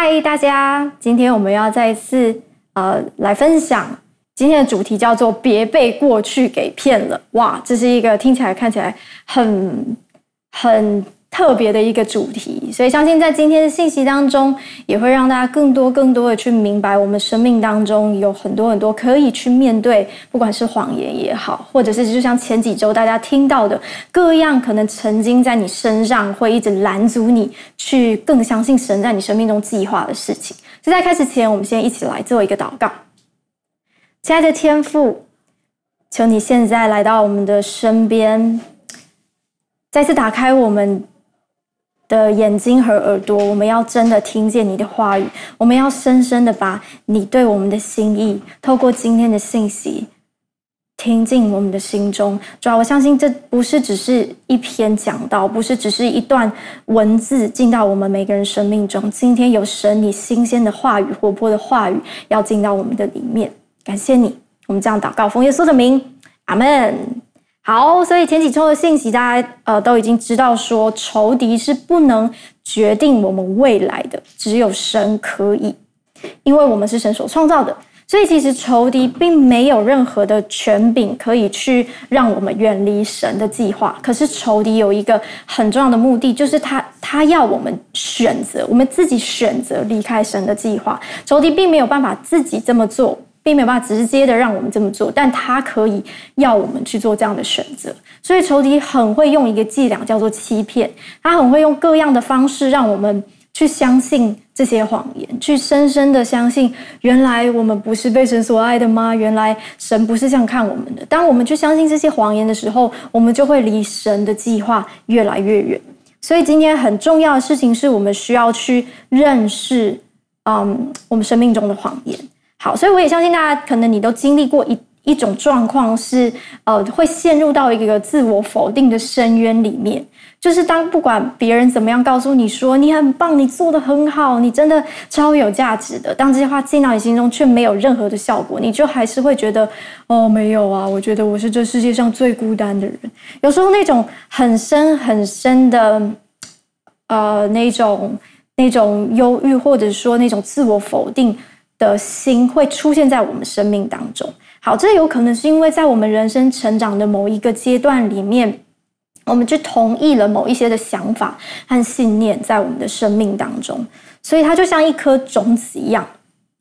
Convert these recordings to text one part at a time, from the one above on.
嗨，大家！今天我们要再次呃来分享今天的主题，叫做“别被过去给骗了”。哇，这是一个听起来看起来很很特别的一个主题，所以相信在今天的信息当中，也会让大家更多更多的去明白，我们生命当中有很多很多可以去面对，不管是谎言也好，或者是就像前几周大家听到的各样可能曾经在你身上会一直拦阻你去更相信神在你生命中计划的事情。就在开始前，我们先一起来做一个祷告。亲爱的天父，求你现在来到我们的身边，再次打开我们的眼睛和耳朵，我们要真的听见你的话语，我们要深深的把你对我们的心意，透过今天的信息，听进我们的心中。主要我相信这不是只是一篇讲道，不是只是一段文字进到我们每个人生命中。今天有神你新鲜的话语、活泼的话语要进到我们的里面。感谢你，我们这样祷告，奉耶稣的名，阿门。好，所以前几周的信息，大家呃都已经知道说，仇敌是不能决定我们未来的，只有神可以，因为我们是神所创造的，所以其实仇敌并没有任何的权柄可以去让我们远离神的计划。可是仇敌有一个很重要的目的，就是他他要我们选择，我们自己选择离开神的计划。仇敌并没有办法自己这么做。并没有办法直接的让我们这么做，但他可以要我们去做这样的选择。所以仇敌很会用一个伎俩，叫做欺骗。他很会用各样的方式让我们去相信这些谎言，去深深的相信，原来我们不是被神所爱的吗？原来神不是这样看我们的。当我们去相信这些谎言的时候，我们就会离神的计划越来越远。所以今天很重要的事情是我们需要去认识，嗯，我们生命中的谎言。好，所以我也相信大家，可能你都经历过一一种状况，是呃，会陷入到一个自我否定的深渊里面。就是当不管别人怎么样告诉你说你很棒，你做得很好，你真的超有价值的，当这些话进到你心中却没有任何的效果，你就还是会觉得哦，没有啊，我觉得我是这世界上最孤单的人。有时候那种很深很深的呃那种那种忧郁，或者说那种自我否定。的心会出现在我们生命当中。好，这有可能是因为在我们人生成长的某一个阶段里面，我们就同意了某一些的想法和信念在我们的生命当中，所以它就像一颗种子一样，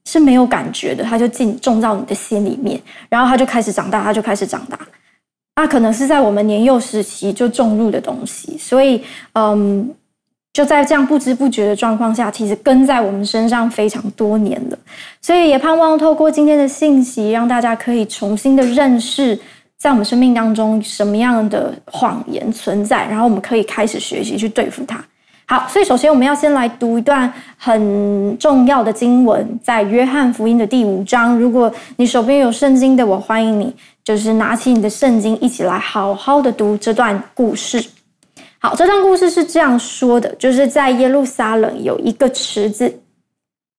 是没有感觉的，它就进种到你的心里面，然后它就开始长大，它就开始长大。那可能是在我们年幼时期就种入的东西，所以，嗯。就在这样不知不觉的状况下，其实跟在我们身上非常多年了，所以也盼望透过今天的信息，让大家可以重新的认识，在我们生命当中什么样的谎言存在，然后我们可以开始学习去对付它。好，所以首先我们要先来读一段很重要的经文，在约翰福音的第五章。如果你手边有圣经的，我欢迎你，就是拿起你的圣经，一起来好好的读这段故事。好，这段故事是这样说的，就是在耶路撒冷有一个池子，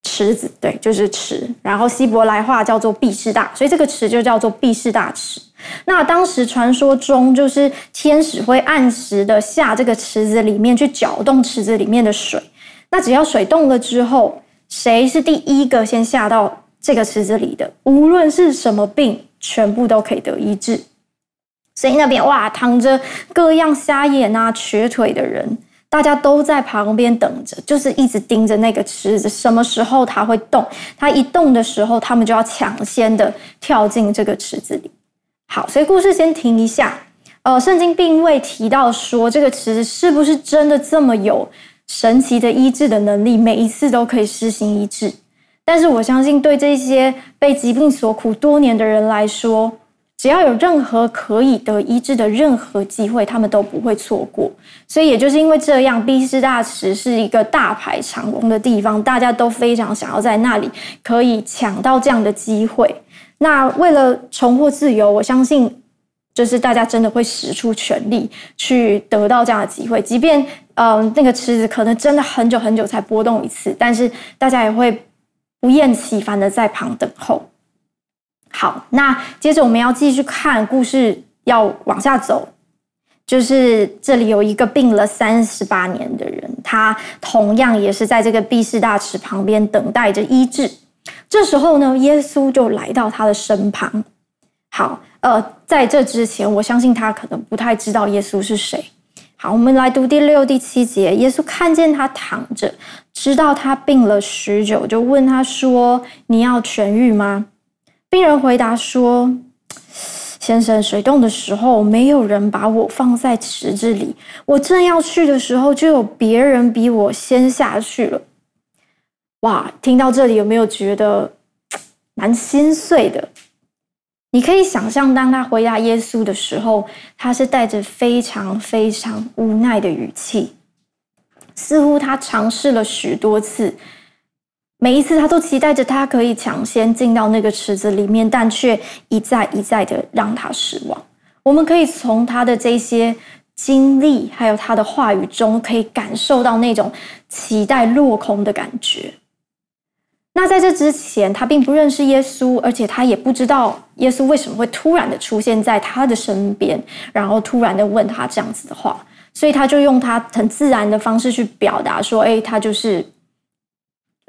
池子，对，就是池，然后希伯来话叫做毕士大，所以这个池就叫做毕士大池。那当时传说中，就是天使会按时的下这个池子里面去搅动池子里面的水，那只要水动了之后，谁是第一个先下到这个池子里的，无论是什么病，全部都可以得医治。所以那边哇，躺着各样瞎眼啊、瘸腿的人，大家都在旁边等着，就是一直盯着那个池子，什么时候它会动？它一动的时候，他们就要抢先的跳进这个池子里。好，所以故事先停一下。呃，圣经并未提到说这个池子是不是真的这么有神奇的医治的能力，每一次都可以施行医治。但是我相信，对这些被疾病所苦多年的人来说，只要有任何可以得医治的任何机会，他们都不会错过。所以也就是因为这样，毕士大池是一个大排长龙的地方，大家都非常想要在那里可以抢到这样的机会。那为了重获自由，我相信就是大家真的会使出全力去得到这样的机会，即便嗯、那个池子可能真的很久很久才波动一次，但是大家也会不厌其烦的在旁等候。好，那接着我们要继续看故事，要往下走。就是这里有一个病了三十八年的人，他同样也是在这个避世大池旁边等待着医治。这时候呢，耶稣就来到他的身旁。好，呃，在这之前，我相信他可能不太知道耶稣是谁。好，我们来读第六、第七节。耶稣看见他躺着，知道他病了许久，就问他说：“你要痊愈吗？”病人回答说：“先生，水洞的时候，没有人把我放在池子里。我正要去的时候，就有别人比我先下去了。”哇，听到这里有没有觉得蛮心碎的？你可以想象，当他回答耶稣的时候，他是带着非常非常无奈的语气，似乎他尝试了许多次，每一次他都期待着他可以抢先进到那个池子里面，但却一再一再的让他失望。我们可以从他的这些经历，还有他的话语中，可以感受到那种期待落空的感觉。那在这之前，他并不认识耶稣，而且他也不知道耶稣为什么会突然的出现在他的身边，然后突然的问他这样子的话，所以他就用他很自然的方式去表达说：“哎，他就是，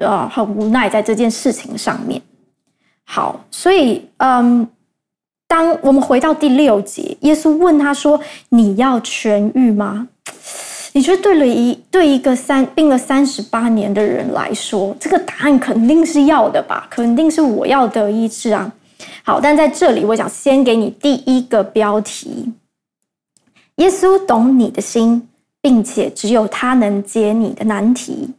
呃，很无奈在这件事情上面。”好，所以，嗯，当我们回到第六节，耶稣问他说：“你要痊愈吗？”你觉得对了一对一个三病了三十八年的人来说，这个答案肯定是要的吧？肯定是我要得医治啊！好，但在这里，我想先给你第一个标题：耶稣懂你的心，并且只有他能解你的难题。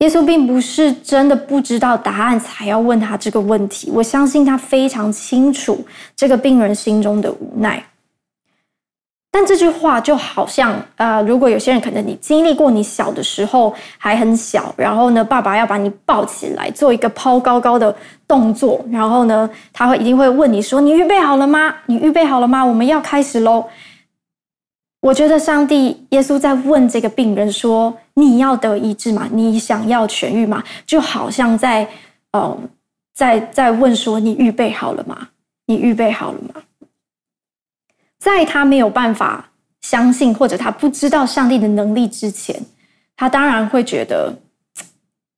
耶稣并不是真的不知道答案才要问他这个问题，我相信他非常清楚这个病人心中的无奈。但这句话就好像，呃，如果有些人可能你经历过，你小的时候还很小，然后呢，爸爸要把你抱起来做一个抛高高的动作，然后呢，他会一定会问你说：“你预备好了吗？你预备好了吗？我们要开始喽。”我觉得上帝耶稣在问这个病人说：“你要得医治吗？你想要痊愈吗？”就好像在，呃，在在问说：“你预备好了吗？你预备好了吗？”在他没有办法相信，或者他不知道上帝的能力之前，他当然会觉得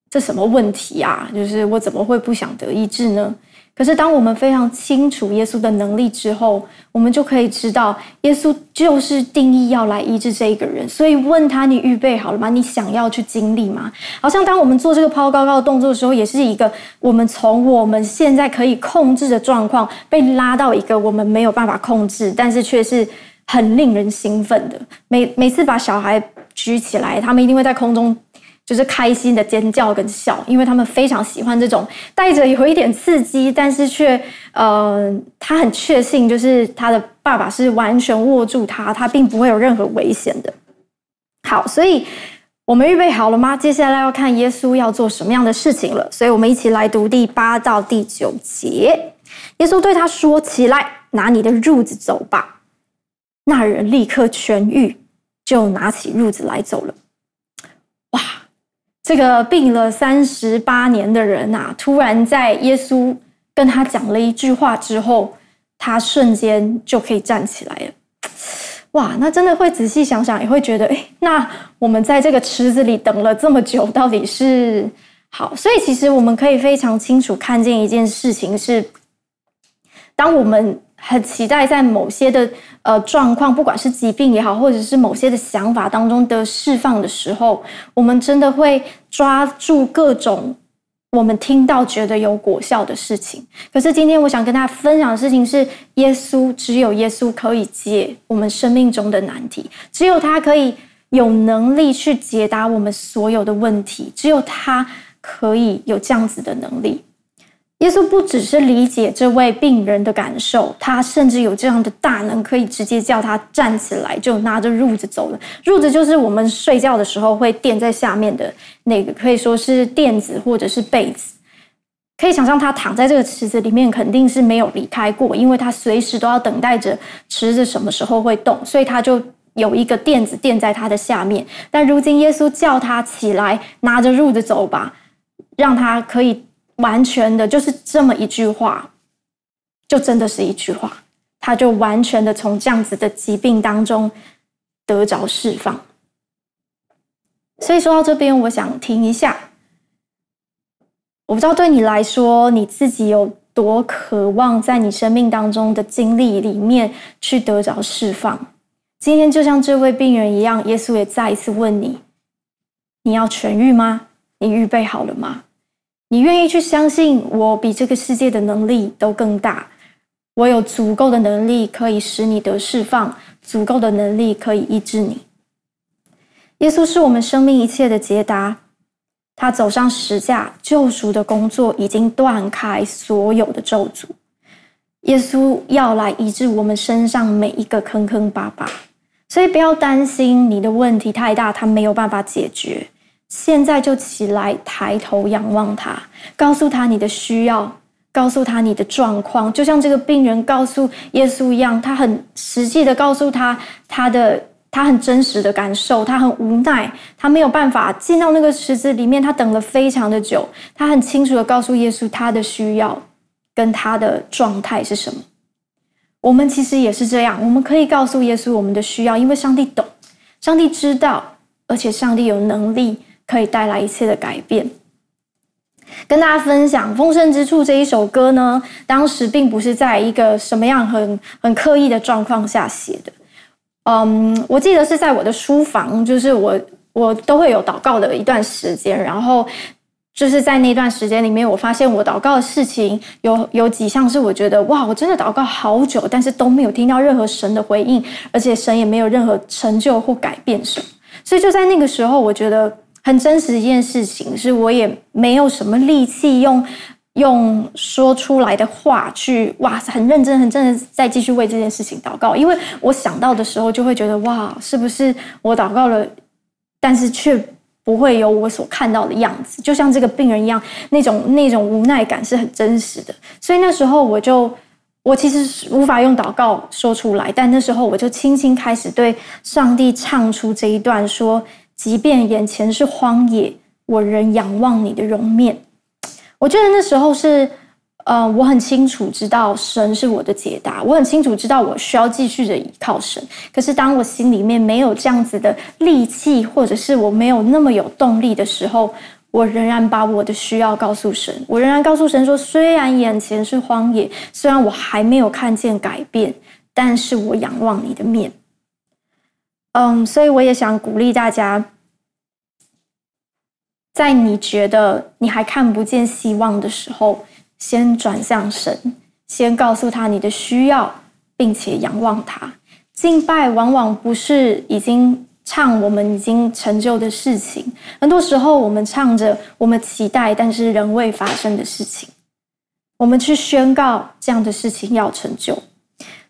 这什么问题啊？就是我怎么会不想得医治呢？可是，当我们非常清楚耶稣的能力之后，我们就可以知道，耶稣就是定义要来医治这一个人。所以，问他：“你预备好了吗？你想要去经历吗？”好像当我们做这个抛高高的动作的时候，也是一个我们从我们现在可以控制的状况，被拉到一个我们没有办法控制，但是却是很令人兴奋的。每每次把小孩举起来，他们一定会在空中。就是开心的尖叫跟笑，因为他们非常喜欢这种带着有一点刺激，但是却呃，他很确信，就是他的爸爸是完全握住他，他并不会有任何危险的。好，所以我们预备好了吗？接下来要看耶稣要做什么样的事情了。所以我们一起来读第八到第九节。耶稣对他说：“起来，拿你的褥子走吧。”那人立刻痊愈，就拿起褥子来走了。这个病了三十八年的人啊，突然在耶稣跟他讲了一句话之后，他瞬间就可以站起来了。哇，那真的会仔细想想，也会觉得，哎，那我们在这个池子里等了这么久，到底是好？所以其实我们可以非常清楚看见一件事情是，当我们。很期待在某些的呃状况，不管是疾病也好，或者是某些的想法当中的释放的时候，我们真的会抓住各种我们听到觉得有果效的事情。可是今天我想跟大家分享的事情是，耶稣只有耶稣可以解我们生命中的难题，只有他可以有能力去解答我们所有的问题，只有他可以有这样子的能力。耶稣不只是理解这位病人的感受，他甚至有这样的大能，可以直接叫他站起来，就拿着褥子走了。褥子就是我们睡觉的时候会垫在下面的那个，可以说是垫子或者是被子。可以想象他躺在这个池子里面，肯定是没有离开过，因为他随时都要等待着池子什么时候会动，所以他就有一个垫子垫在他的下面。但如今耶稣叫他起来，拿着褥子走吧，让他可以。完全的，就是这么一句话，就真的是一句话，他就完全的从这样子的疾病当中得着释放。所以说到这边，我想停一下。我不知道对你来说，你自己有多渴望在你生命当中的经历里面去得着释放。今天就像这位病人一样，耶稣也再一次问你：你要痊愈吗？你预备好了吗？你愿意去相信我比这个世界的能力都更大？我有足够的能力可以使你得释放，足够的能力可以医治你。耶稣是我们生命一切的捷达。他走上十架，救赎的工作已经断开所有的咒诅。耶稣要来医治我们身上每一个坑坑巴巴，所以不要担心你的问题太大，他没有办法解决。现在就起来，抬头仰望他，告诉他你的需要，告诉他你的状况，就像这个病人告诉耶稣一样，他很实际的告诉他他的。他很真实的感受，他很无奈，他没有办法进到那个池子里面，他等了非常的久。他很清楚的告诉耶稣他的需要跟他的状态是什么。我们其实也是这样，我们可以告诉耶稣我们的需要，因为上帝懂，上帝知道，而且上帝有能力可以带来一切的改变。跟大家分享《丰盛之处》这一首歌呢，当时并不是在一个什么样很很刻意的状况下写的。嗯我记得是在我的书房，就是我我都会有祷告的一段时间，然后就是在那段时间里面，我发现我祷告的事情有有几项是我觉得哇，我真的祷告好久，但是都没有听到任何神的回应，而且神也没有任何成就或改变什么，所以就在那个时候，我觉得很真实一件事情是，我也没有什么力气用。用说出来的话去哇，很认真、很真的再继续为这件事情祷告，因为我想到的时候就会觉得哇，是不是我祷告了，但是却不会有我所看到的样子，就像这个病人一样，那种那种无奈感是很真实的。所以那时候我就，我其实无法用祷告说出来，但那时候我就轻轻开始对上帝唱出这一段说：即便眼前是荒野，我仍仰望你的容面。我觉得那时候是，呃，我很清楚知道神是我的解答，我很清楚知道我需要继续的依靠神。可是当我心里面没有这样子的力气，或者是我没有那么有动力的时候，我仍然把我的需要告诉神。我仍然告诉神说，虽然眼前是荒野，虽然我还没有看见改变，但是我仰望你的面。嗯，所以我也想鼓励大家。在你觉得你还看不见希望的时候，先转向神，先告诉他你的需要，并且仰望他。敬拜往往不是已经唱我们已经成就的事情，很多时候我们唱着我们期待但是仍未发生的事情，我们去宣告这样的事情要成就。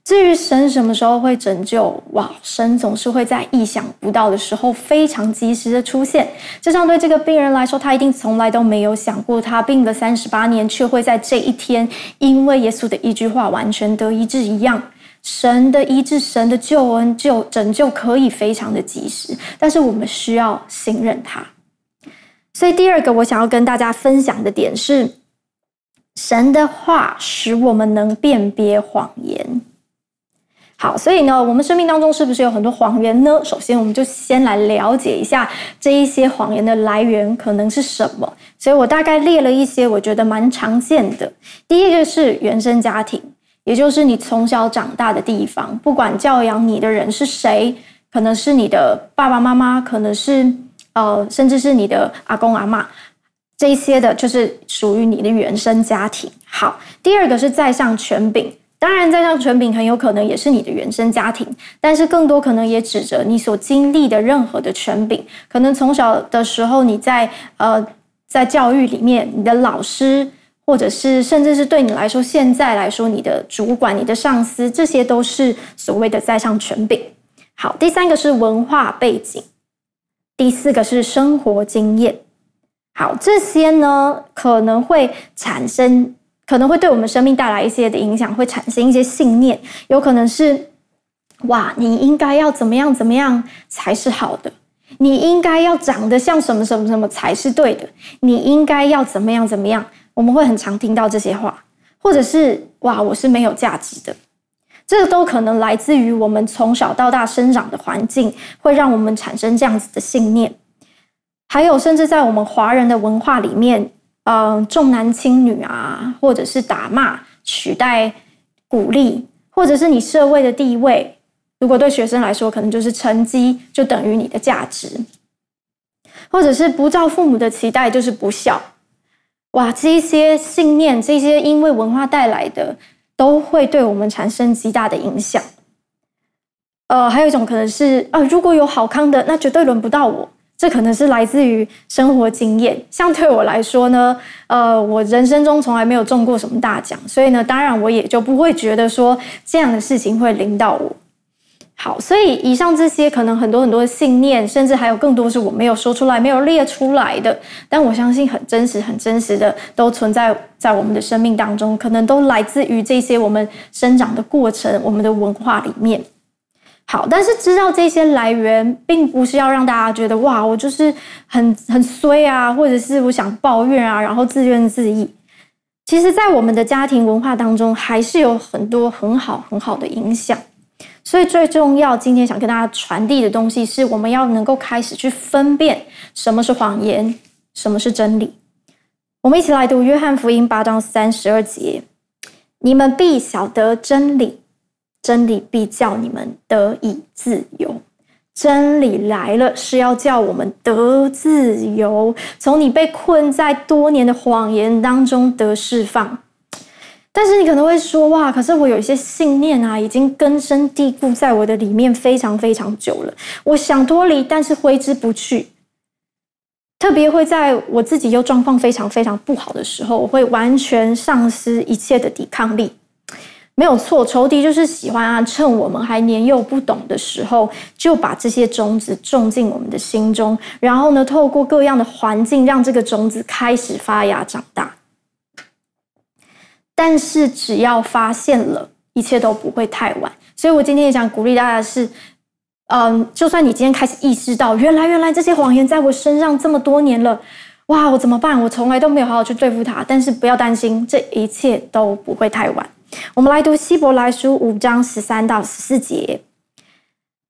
至于神什么时候会拯救？哇，神总是会在意想不到的时候非常及时的出现。就像对这个病人来说，他一定从来都没有想过，他病了三十八年，却会在这一天，因为耶稣的一句话完全得医治一样。神的医治，神的救恩、救拯救可以非常的及时，但是我们需要信任他。所以第二个我想要跟大家分享的点是，神的话使我们能辨别谎言。好，所以呢，我们生命当中是不是有很多谎言呢？首先，我们就先来了解一下这一些谎言的来源可能是什么。所以我大概列了一些我觉得蛮常见的。第一个是原生家庭，也就是你从小长大的地方，不管教养你的人是谁，可能是你的爸爸妈妈，可能是呃，甚至是你的阿公阿嬷，这一些的，就是属于你的原生家庭。好，第二个是在上权柄。当然，在上权柄很有可能也是你的原生家庭，但是更多可能也指着你所经历的任何的权柄。可能从小的时候，你在呃在教育里面，你的老师，或者是甚至是对你来说，现在来说你的主管、你的上司，这些都是所谓的在上权柄。好，第三个是文化背景，第四个是生活经验。好，这些呢可能会产生。可能会对我们生命带来一些的影响，会产生一些信念，有可能是，哇，你应该要怎么样怎么样才是好的，你应该要长得像什么什么什么才是对的，你应该要怎么样怎么样，我们会很常听到这些话，或者是，哇，我是没有价值的，这都可能来自于我们从小到大生长的环境，会让我们产生这样子的信念。还有甚至在我们华人的文化里面，呃，重男轻女啊，或者是打骂取代鼓励，或者是你社会的地位。如果对学生来说，可能就是成绩就等于你的价值，或者是不照父母的期待就是不孝。哇，这些信念，这些因为文化带来的，都会对我们产生极大的影响。呃，还有一种可能是，啊、如果有好康的，那绝对轮不到我。这可能是来自于生活经验。像对我来说呢，呃，我人生中从来没有中过什么大奖，所以呢，当然我也就不会觉得说这样的事情会临到我。好，所以以上这些可能很多很多的信念，甚至还有更多是我没有说出来、没有列出来的，但我相信很真实、很真实的都存在在我们的生命当中，可能都来自于这些我们生长的过程、我们的文化里面。好，但是知道这些来源，并不是要让大家觉得哇，我就是很很衰啊，或者是我想抱怨啊，然后自怨自艾。其实，在我们的家庭文化当中，还是有很多很好很好的影响。所以最重要，今天想跟大家传递的东西，是我们要能够开始去分辨什么是谎言，什么是真理。我们一起来读约翰福音八章三十二节：你们必晓得真理，真理必叫你们得以自由。真理来了，是要叫我们得自由，从你被困在多年的谎言当中得释放。但是你可能会说，哇，可是我有一些信念啊，已经根深蒂固在我的里面非常非常久了。我想脱离，但是挥之不去。特别会在我自己又状况非常非常不好的时候，我会完全丧失一切的抵抗力。没有错，仇敌就是喜欢啊，趁我们还年幼不懂的时候，就把这些种子种进我们的心中，然后呢，透过各样的环境，让这个种子开始发芽长大。但是只要发现了，一切都不会太晚。所以我今天也想鼓励大家是，嗯，就算你今天开始意识到，原来原来这些谎言在我身上这么多年了，哇，我怎么办？我从来都没有好好去对付它。但是不要担心，这一切都不会太晚。我们来读希伯来书五章十三到十四节：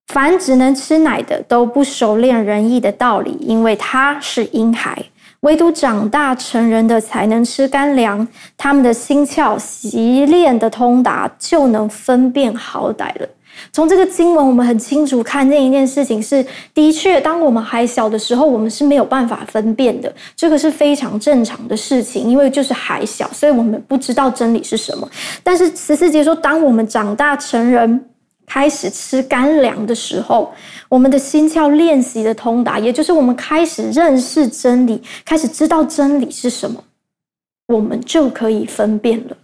凡只能吃奶的，都不熟练仁义的道理，因为他是婴孩。唯独长大成人的才能吃干粮，他们的心窍习练的通达，就能分辨好歹了。从这个经文，我们很清楚看见一件事情是：的确，当我们还小的时候，我们是没有办法分辨的，这个是非常正常的事情，因为就是还小，所以我们不知道真理是什么。但是十四节说，当我们长大成人，开始吃干粮的时候，我们的心窍练习的通达，也就是我们开始认识真理，开始知道真理是什么，我们就可以分辨了。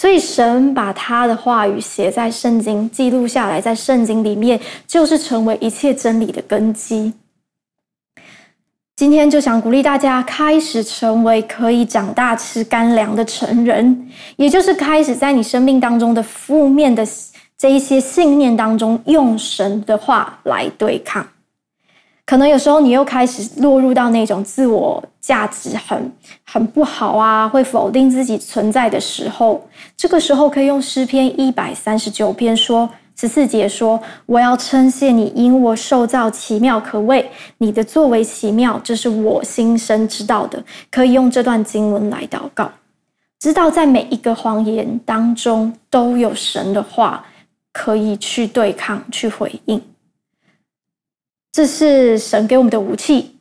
所以，神把他的话语写在圣经，记录下来，在圣经里面，就是成为一切真理的根基。今天就想鼓励大家，开始成为可以长大吃干粮的成人，也就是开始在你生命当中的负面的。这一些信念当中，用神的话来对抗，可能有时候你又开始落入到那种自我价值很很不好啊，会否定自己存在的时候，这个时候可以用诗篇一百三十九篇说十四节说：“我要称谢你，因我受造奇妙可畏，你的作为奇妙，这是我心生知道的。”可以用这段经文来祷告，知道在每一个谎言当中都有神的话。可以去对抗、去回应，这是神给我们的武器，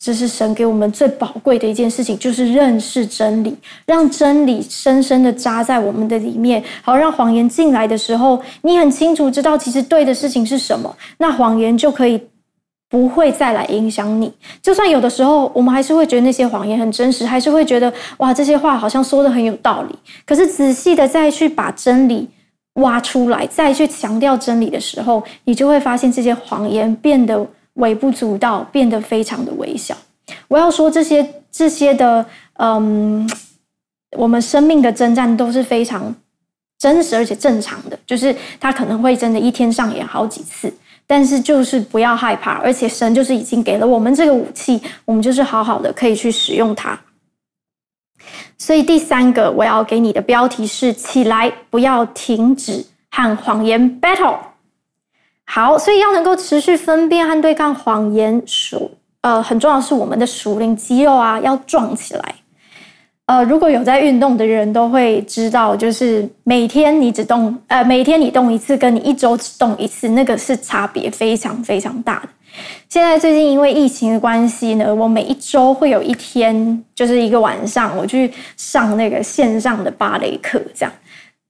这是神给我们最宝贵的一件事情，就是认识真理，让真理深深的扎在我们的里面，好让谎言进来的时候，你很清楚知道其实对的事情是什么，那谎言就可以不会再来影响你。就算有的时候我们还是会觉得那些谎言很真实，还是会觉得哇，这些话好像说的很有道理，可是仔细的再去把真理。挖出来，再去强调真理的时候，你就会发现这些谎言变得微不足道，变得非常的微小。我要说这些这些的，嗯，我们生命的征战都是非常真实而且正常的，就是它可能会真的一天上演好几次，但是就是不要害怕，而且神就是已经给了我们这个武器，我们就是好好的可以去使用它。所以第三个我要给你的标题是“起来，不要停止和谎言 battle”。好，所以要能够持续分辨和对抗谎言所呃，很重要是我们的属灵肌肉啊要壮起来。呃，如果有在运动的人都会知道，就是每天你只动，呃，每天你动一次，跟你一周只动一次，那个是差别非常非常大的。现在最近因为疫情的关系呢，我每一周会有一天，就是一个晚上，我去上那个线上的芭蕾课，这样。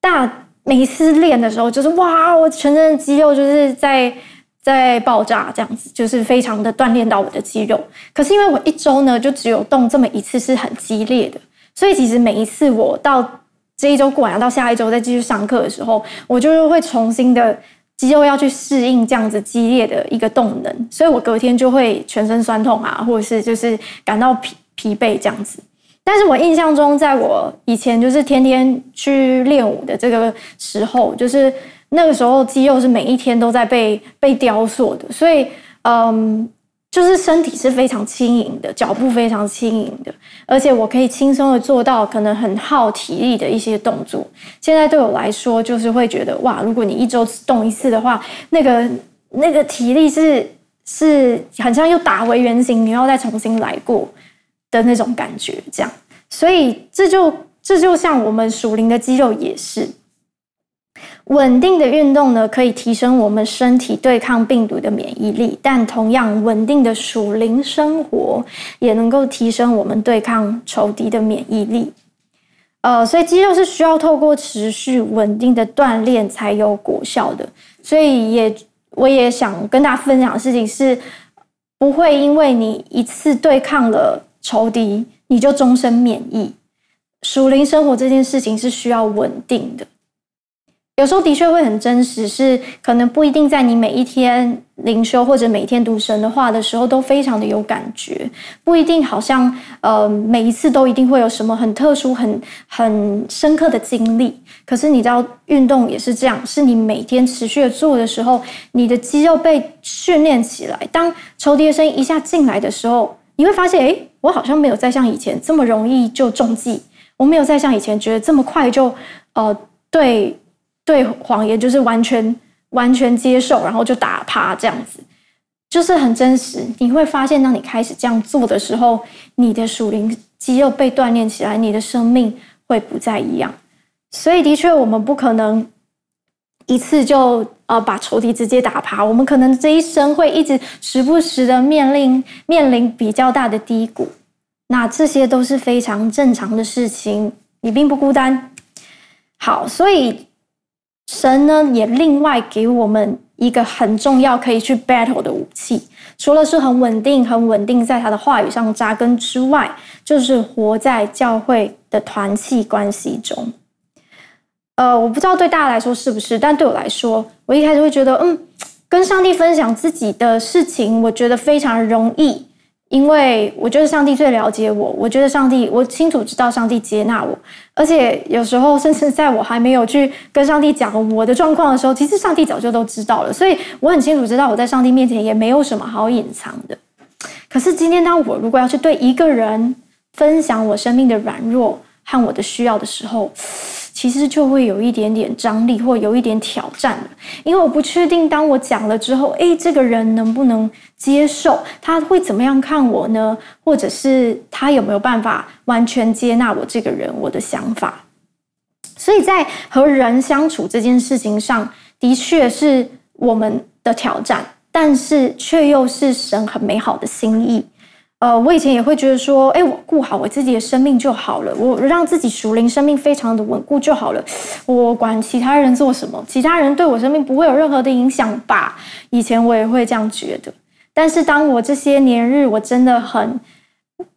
大每一次练的时候，就是哇，我全身的肌肉就是在在爆炸，这样子，就是非常的锻炼到我的肌肉。可是因为我一周呢，就只有动这么一次，是很激烈的。所以其实每一次我到这一周过完，到下一周再继续上课的时候，我就会重新的肌肉要去适应这样子激烈的一个动能，所以我隔天就会全身酸痛啊，或者是就是感到疲疲惫这样子。但是我印象中，在我以前就是天天去练舞的这个时候，就是那个时候肌肉是每一天都在被被雕塑的，所以嗯。就是身体是非常轻盈的，脚步非常轻盈的，而且我可以轻松的做到可能很耗体力的一些动作。现在对我来说，就是会觉得哇，如果你一周动一次的话，那个那个体力是是好像又打回原形，你要再重新来过的那种感觉，这样。所以这就这就像我们属灵的肌肉也是。稳定的运动呢，可以提升我们身体对抗病毒的免疫力，但同样稳定的属灵生活也能够提升我们对抗仇敌的免疫力。呃，所以肌肉是需要透过持续稳定的锻炼才有果效的。所以也我也想跟大家分享的事情是，不会因为你一次对抗了仇敌，你就终身免疫。属灵生活这件事情是需要稳定的。有时候的确会很真实，是可能不一定在你每一天灵修或者每天读神的话的时候都非常的有感觉，不一定好像呃每一次都一定会有什么很特殊、很很深刻的经历。可是你知道，运动也是这样，是你每天持续的做的时候，你的肌肉被训练起来。当抽屉的声音一下进来的时候，你会发现，诶，我好像没有再像以前这么容易就中计，我没有再像以前觉得这么快就呃对。对谎言就是完全完全接受，然后就打趴这样子，就是很真实。你会发现，当你开始这样做的时候，你的属灵肌肉被锻炼起来，你的生命会不再一样。所以，的确，我们不可能一次就呃把仇敌直接打趴。我们可能这一生会一直时不时的面临面临比较大的低谷，那这些都是非常正常的事情，你并不孤单。好，所以。神呢，也另外给我们一个很重要可以去 battle 的武器，除了是很稳定、很稳定在他的话语上扎根之外，就是活在教会的团契关系中。呃，我不知道对大家来说是不是，但对我来说，我一开始会觉得，嗯，跟上帝分享自己的事情，我觉得非常容易。因为我觉得上帝最了解我，我觉得上帝，我清楚知道上帝接纳我，而且有时候甚至在我还没有去跟上帝讲我的状况的时候，其实上帝早就都知道了，所以我很清楚知道我在上帝面前也没有什么好隐藏的。可是今天，当我如果要去对一个人分享我生命的软弱和我的需要的时候，其实就会有一点点张力，或有一点挑战，因为我不确定，当我讲了之后，诶，这个人能不能接受？他会怎么样看我呢？或者是他有没有办法完全接纳我这个人，我的想法？所以在和人相处这件事情上，的确是我们的挑战，但是却又是神很美好的心意。呃，我以前也会觉得说，哎，我顾好我自己的生命就好了，我让自己属灵生命非常的稳固就好了，我管其他人做什么，其他人对我生命不会有任何的影响吧？以前我也会这样觉得，但是当我这些年日，我真的很，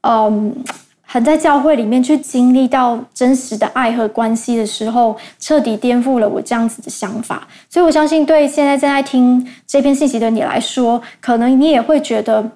嗯，很在教会里面去经历到真实的爱和关系的时候，彻底颠覆了我这样子的想法。所以我相信，对现在正在听这篇信息的你来说，可能你也会觉得。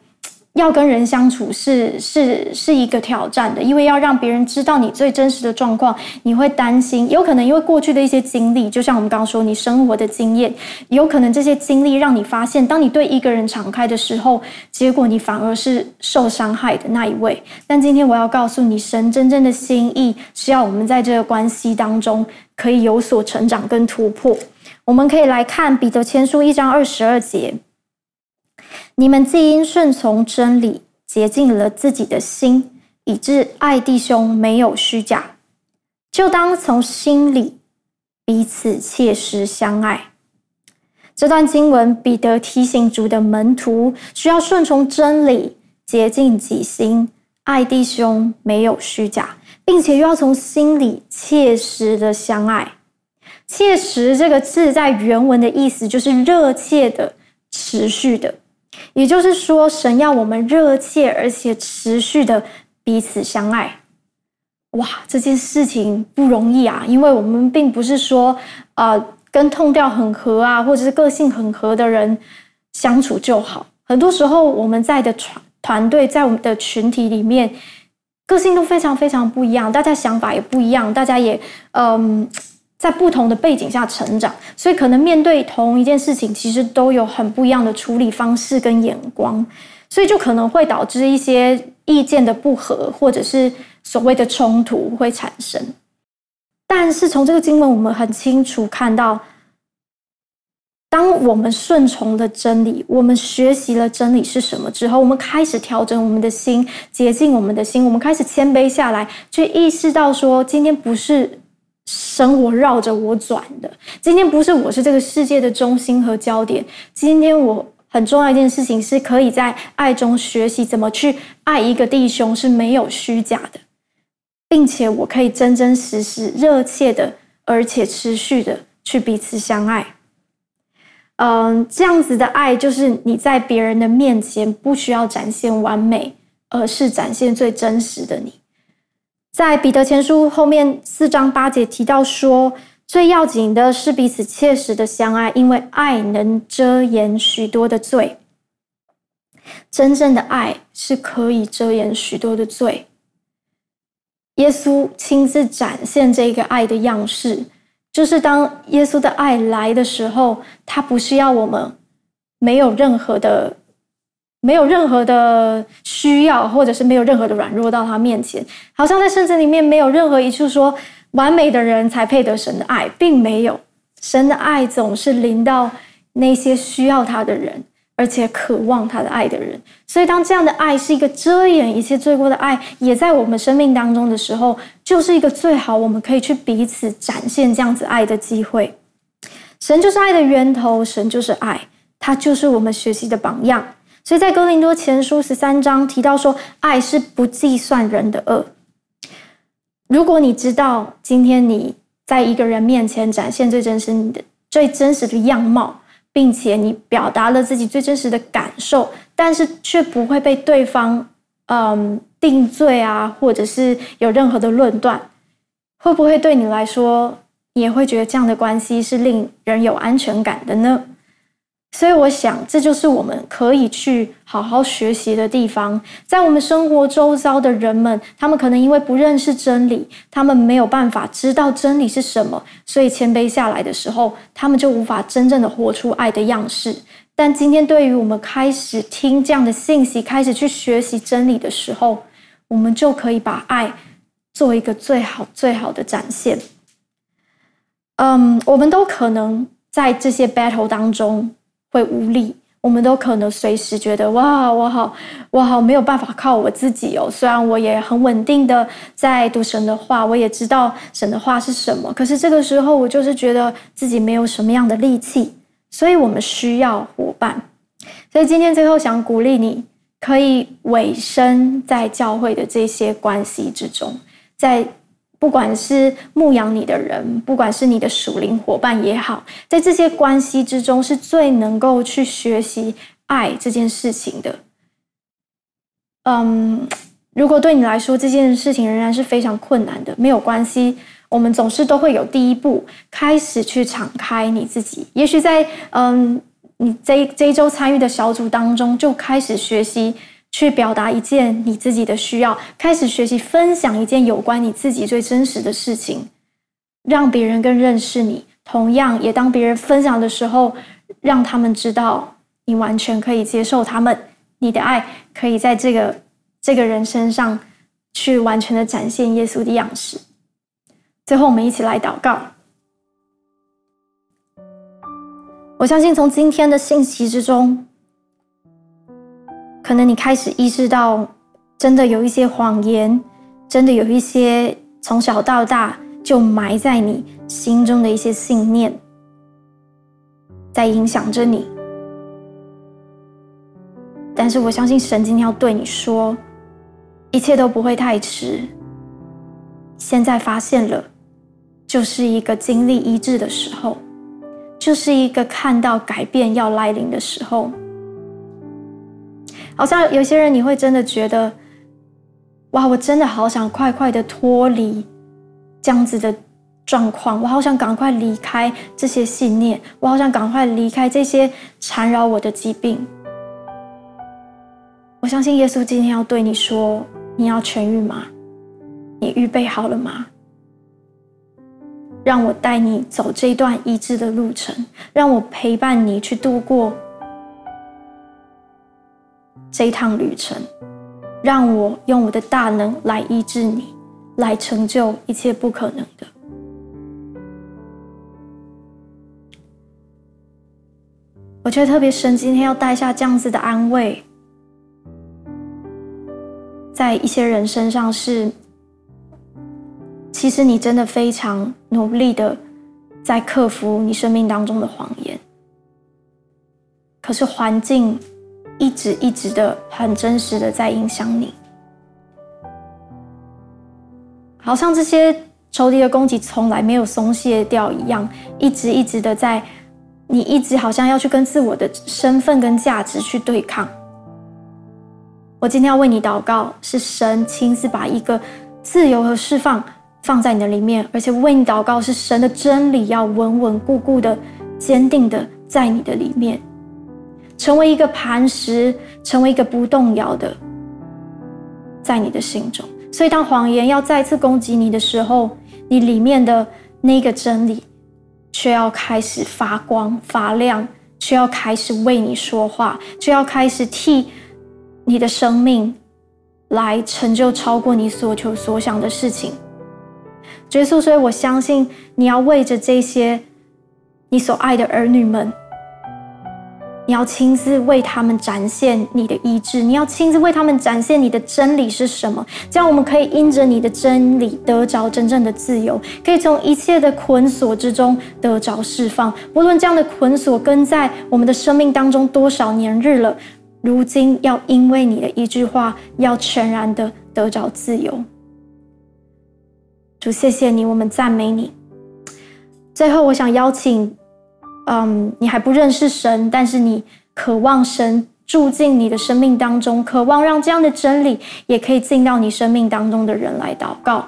要跟人相处是是是一个挑战的，因为要让别人知道你最真实的状况，你会担心，有可能因为过去的一些经历，就像我们刚刚说，你生活的经验，有可能这些经历让你发现，当你对一个人敞开的时候，结果你反而是受伤害的那一位。但今天我要告诉你，神真正的心意是要我们在这个关系当中可以有所成长跟突破。我们可以来看彼得前书一章二十二节。你们既因顺从真理，洁净了自己的心，以致爱弟兄没有虚假。就当从心里彼此切实相爱。这段经文，彼得提醒主的门徒需要顺从真理，洁净己心，爱弟兄没有虚假，并且又要从心里切实的相爱。切实这个字在原文的意思就是热切的、持续的，也就是说，神要我们热切而且持续的彼此相爱。哇，这件事情不容易啊！因为我们并不是说，呃，跟痛调很合啊，或者是个性很合的人相处就好。很多时候，我们在的团团队，在我们的群体里面，个性都非常非常不一样，大家想法也不一样，大家也嗯、在不同的背景下成长，所以可能面对同一件事情，其实都有很不一样的处理方式跟眼光，所以就可能会导致一些意见的不合，或者是。所谓的冲突会产生，但是从这个经文，我们很清楚看到，当我们顺从了真理，我们学习了真理是什么之后，我们开始调整我们的心，洁净我们的心，我们开始谦卑下来，去意识到说，今天不是生活绕着我转的，今天不是我是这个世界的中心和焦点，今天我。很重要一件事情是，可以在爱中学习怎么去爱一个弟兄是没有虚假的，并且我可以真真实实、热切的，而且持续的去彼此相爱。嗯，这样子的爱就是你在别人的面前不需要展现完美，而是展现最真实的你。在彼得前书后面四章八节提到说。最要紧的是彼此切实的相爱，因为爱能遮掩许多的罪。真正的爱是可以遮掩许多的罪。耶稣亲自展现这个爱的样式，就是当耶稣的爱来的时候，他不是要我们没有任何的、没有任何的需要，或者是没有任何的软弱到他面前，好像在圣经里面没有任何一处说。完美的人才配得神的爱，并没有。神的爱总是临到那些需要他的人，而且渴望他的爱的人。所以，当这样的爱是一个遮掩一切罪过的爱，也在我们生命当中的时候，就是一个最好我们可以去彼此展现这样子爱的机会。神就是爱的源头，神就是爱，他就是我们学习的榜样。所以在哥林多前书十三章提到说，爱是不计算人的恶。如果你知道今天你在一个人面前展现最真实你的最真实的样貌，并且你表达了自己最真实的感受，但是却不会被对方嗯定罪啊，或者是有任何的论断，会不会对你来说，你也会觉得这样的关系是令人有安全感的呢？所以我想，这就是我们可以去好好学习的地方。在我们生活周遭的人们，他们可能因为不认识真理，他们没有办法知道真理是什么，所以谦卑下来的时候，他们就无法真正的活出爱的样式。但今天，对于我们开始听这样的信息，开始去学习真理的时候，我们就可以把爱做一个最好、最好的展现。嗯，我们都可能在这些 battle 当中。会无力，我们都可能随时觉得哇，我好，我好没有办法靠我自己哦。虽然我也很稳定的在读神的话，我也知道神的话是什么，可是这个时候我就是觉得自己没有什么样的力气，所以我们需要伙伴。所以今天最后想鼓励你，可以委身在教会的这些关系之中，在。不管是牧养你的人，不管是你的属灵伙伴也好，在这些关系之中，是最能够去学习爱这件事情的。嗯，如果对你来说这件事情仍然是非常困难的，没有关系，我们总是都会有第一步，开始去敞开你自己。也许在嗯，你这这一周参与的小组当中，就开始学习。去表达一件你自己的需要，开始学习分享一件有关你自己最真实的事情，让别人更认识你。同样，也当别人分享的时候，让他们知道你完全可以接受他们，你的爱可以在这个这个人身上去完全的展现耶稣的样式。最后，我们一起来祷告。我相信从今天的信息之中。可能你开始意识到，真的有一些谎言，真的有一些从小到大就埋在你心中的一些信念，在影响着你。但是我相信神今天要对你说，一切都不会太迟。现在发现了，就是一个经历医治的时候，就是一个看到改变要来临的时候。好像有些人你会真的觉得，哇，我真的好想快快的脱离这样子的状况，我好想赶快离开这些信念，我好想赶快离开这些缠绕我的疾病。我相信耶稣今天要对你说：“你要痊愈吗？你预备好了吗？让我带你走这段医治的路程，让我陪伴你去度过这一趟旅程，让我用我的大能来医治你，来成就一切不可能的。”我觉得特别神今天要带下这样子的安慰。在一些人身上是，其实你真的非常努力的在克服你生命当中的谎言，可是环境一直一直的很真实的在影响你，好像这些仇敌的攻击从来没有松懈掉一样，一直一直的在，你一直好像要去跟自我的身份跟价值去对抗。我今天要为你祷告，是神亲自把一个自由和释放放在你的里面，而且为你祷告，是神的真理要稳稳固固的、坚定的在你的里面，成为一个磐石，成为一个不动摇的，在你的心中。所以，当谎言要再次攻击你的时候，你里面的那个真理却要开始发光发亮，却要开始为你说话，却要开始替。你的生命来成就超过你所求所想的事情，耶稣，所以我相信你要为着这些你所爱的儿女们，你要亲自为他们展现你的医治，你要亲自为他们展现你的真理是什么，这样我们可以因着你的真理得着真正的自由，可以从一切的捆锁之中得着释放。无论这样的捆锁跟在我们的生命当中多少年日了。如今要因为你的一句话，要全然的得着自由。主，谢谢你，我们赞美你。最后，我想邀请，嗯，你还不认识神，但是你渴望神住进你的生命当中，渴望让这样的真理也可以进到你生命当中的人来祷告。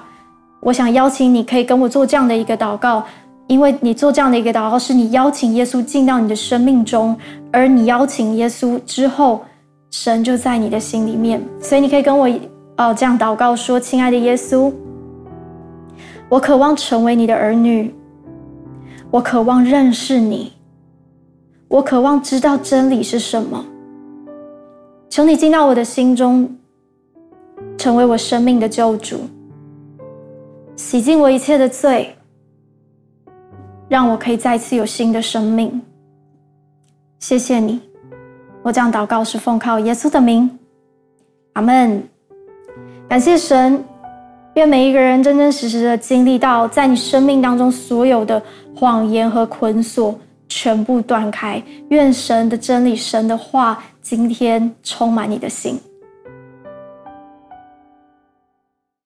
我想邀请你，可以跟我做这样的一个祷告。因为你做这样的一个祷告，是你邀请耶稣进到你的生命中，而你邀请耶稣之后，神就在你的心里面。所以你可以跟我哦这样祷告说：“亲爱的耶稣，我渴望成为你的儿女，我渴望认识你，我渴望知道真理是什么。求你进到我的心中，成为我生命的救主，洗净我一切的罪。”让我可以再次有新的生命。谢谢你，我这样祷告是奉靠耶稣的名，阿门。感谢神，愿每一个人真真实实的经历到，在你生命当中所有的谎言和捆锁全部断开。愿神的真理、神的话今天充满你的心。